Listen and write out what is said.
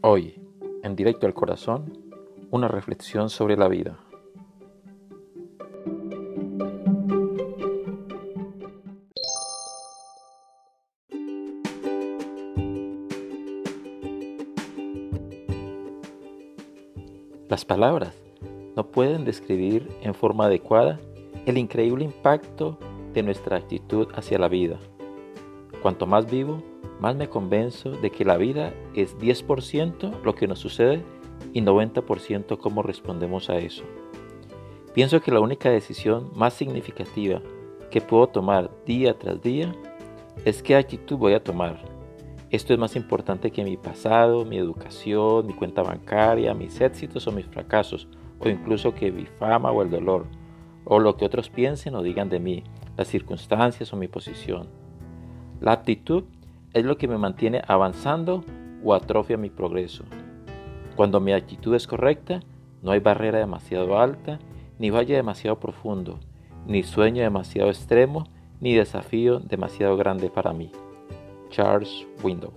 Hoy, en directo al corazón, una reflexión sobre la vida. Las palabras no pueden describir en forma adecuada el increíble impacto de nuestra actitud hacia la vida. Cuanto más vivo, más me convenzo de que la vida es 10% lo que nos sucede y 90% cómo respondemos a eso. Pienso que la única decisión más significativa que puedo tomar día tras día es qué actitud voy a tomar. Esto es más importante que mi pasado, mi educación, mi cuenta bancaria, mis éxitos o mis fracasos, o incluso que mi fama o el dolor, o lo que otros piensen o digan de mí, las circunstancias o mi posición. La actitud es lo que me mantiene avanzando o atrofia mi progreso. Cuando mi actitud es correcta, no hay barrera demasiado alta, ni valle demasiado profundo, ni sueño demasiado extremo, ni desafío demasiado grande para mí. Charles Window